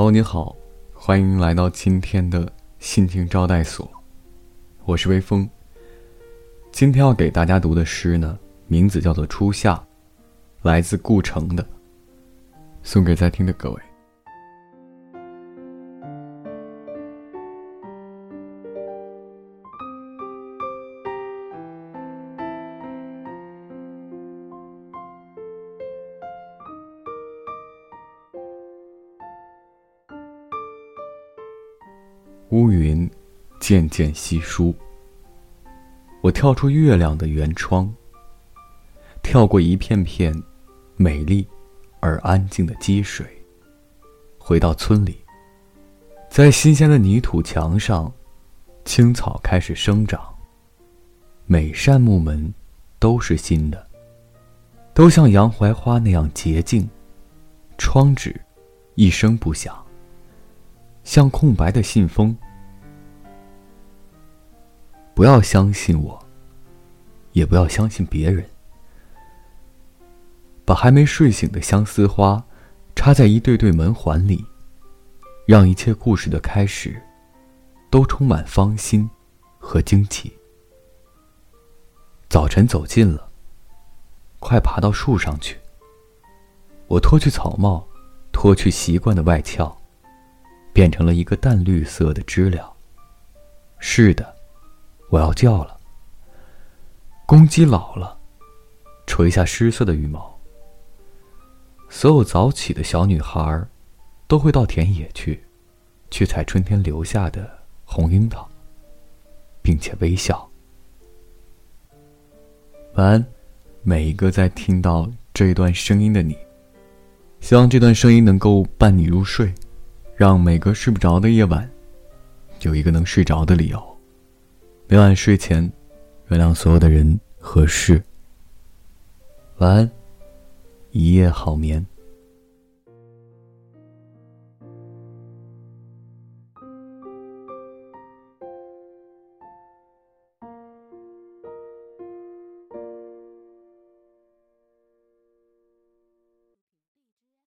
Hello，你好，欢迎来到今天的心情招待所，我是微风。今天要给大家读的诗呢，名字叫做《初夏》，来自顾城的，送给在听的各位。乌云渐渐稀疏，我跳出月亮的圆窗，跳过一片片美丽而安静的积水，回到村里，在新鲜的泥土墙上，青草开始生长。每扇木门都是新的，都像洋槐花那样洁净。窗纸一声不响。像空白的信封。不要相信我，也不要相信别人。把还没睡醒的相思花插在一对对门环里，让一切故事的开始都充满芳心和惊奇。早晨走近了，快爬到树上去。我脱去草帽，脱去习惯的外壳。变成了一个淡绿色的知了。是的，我要叫了。公鸡老了，垂下失色的羽毛。所有早起的小女孩都会到田野去，去采春天留下的红樱桃，并且微笑。晚安，每一个在听到这一段声音的你。希望这段声音能够伴你入睡。让每个睡不着的夜晚，有一个能睡着的理由。每晚睡前，原谅所有的人和事。晚安，一夜好眠。